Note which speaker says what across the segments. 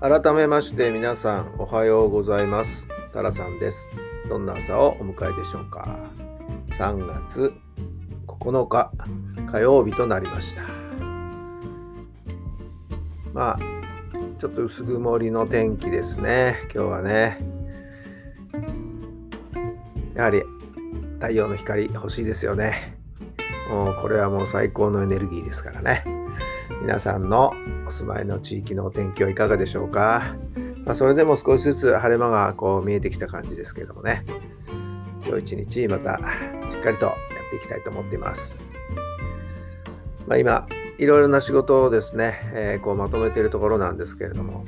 Speaker 1: 改めまして皆さんおはようございます。タラさんです。どんな朝をお迎えでしょうか。3月9日火曜日となりました。まあちょっと薄曇りの天気ですね。今日はね。やはり太陽の光欲しいですよね。もうこれはもう最高のエネルギーですからね。皆さんのお住まいの地域のお天気はいかがでしょうか、まあ、それでも少しずつ晴れ間がこう見えてきた感じですけれどもね。今日一日またしっかりとやっていきたいと思っています、まあ、今いろいろな仕事をですね、えー、こうまとめているところなんですけれども。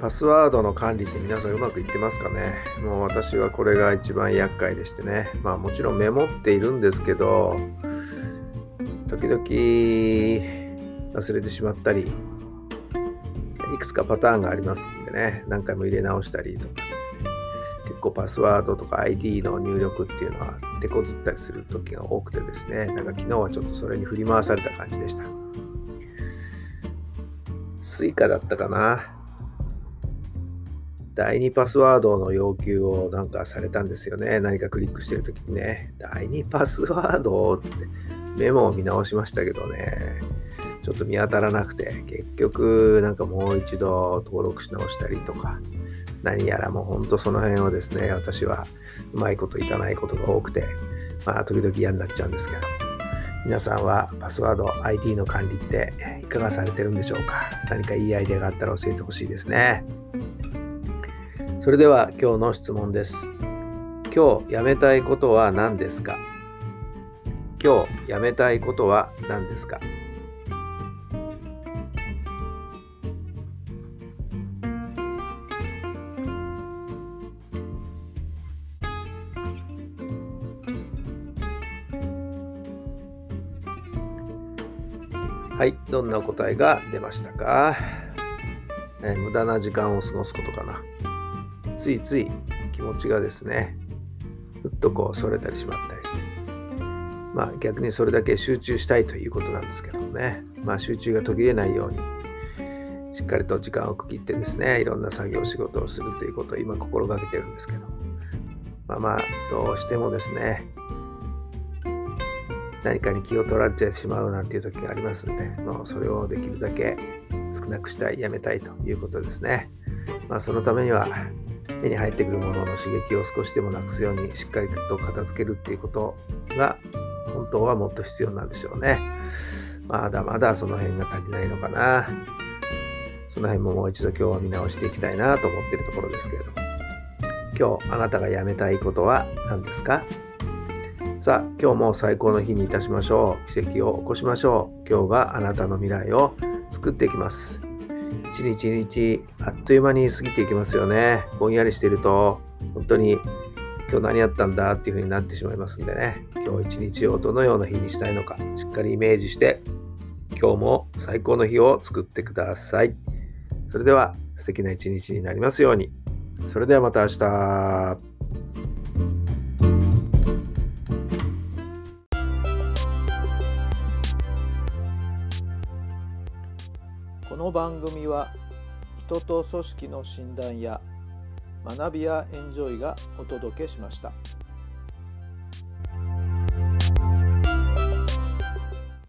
Speaker 1: パスワードの管理って皆さんうまくいってますかね？もう私はこれが一番厄介でしてね。まあもちろんメモっているんですけど時々忘れてしまったり、いくつかパターンがありますんでね、何回も入れ直したりとか、結構パスワードとか ID の入力っていうのは手こずったりする時が多くてですね、なんか昨日はちょっとそれに振り回された感じでした。 Suica だったかな。第2パスワードの要求をなんかされたんですよね。何かクリックしてる時にね。第2パスワードってメモを見直しましたけどね、ちょっと見当たらなくて、結局なんかもう一度登録し直したりとか、何やらもうほんとその辺をですね、私はうまいこといかないことが多くて、まあ時々嫌になっちゃうんですけど、皆さんはパスワード ID の管理っていかがされてるんでしょうか。何かいいアイデアがあったら教えてほしいですね。それでは今日の質問です。今日やめたいことは何ですか？今日やめたいことは何ですか？はい、どんな答えが出ましたか、えー、無駄な時間を過ごすことかな。ついつい気持ちがですね、ふっとこう、それたりしまったりして。まあ、逆にそれだけ集中したいということなんですけどもね、まあ、集中が途切れないようにしっかりと時間を区切ってですねいろんな作業仕事をするということを今心がけてるんですけど。まあまあどうしてもですね何かに気を取られてしまうなんていう時がありますんでもうそれをできるだけ少なくしたいやめたいということですね。まあそのためには目に入ってくるものの刺激を少しでもなくすようにしっかりと片付けるっていうことが本当はもっと必要なんでしょうね。まだまだその辺が足りないのかな。その辺ももう一度今日は見直していきたいなと思ってるところですけれども。今日あなたがやめたいことは何ですか？さあ、今日も最高の日にいたしましょう。奇跡を起こしましょう。今日があなたの未来を作っていきます。一日一日あっという間に過ぎていきますよね。ぼんやりしていると本当に今日何やったんだっていう風になってしまいますんでね、今日一日をどのような日にしたいのか、しっかりイメージして、今日も最高の日を作ってください。それでは素敵な一日になりますように。それではまた明日。この番組は人と組織の診断や学びやエンジョイがお届けしました。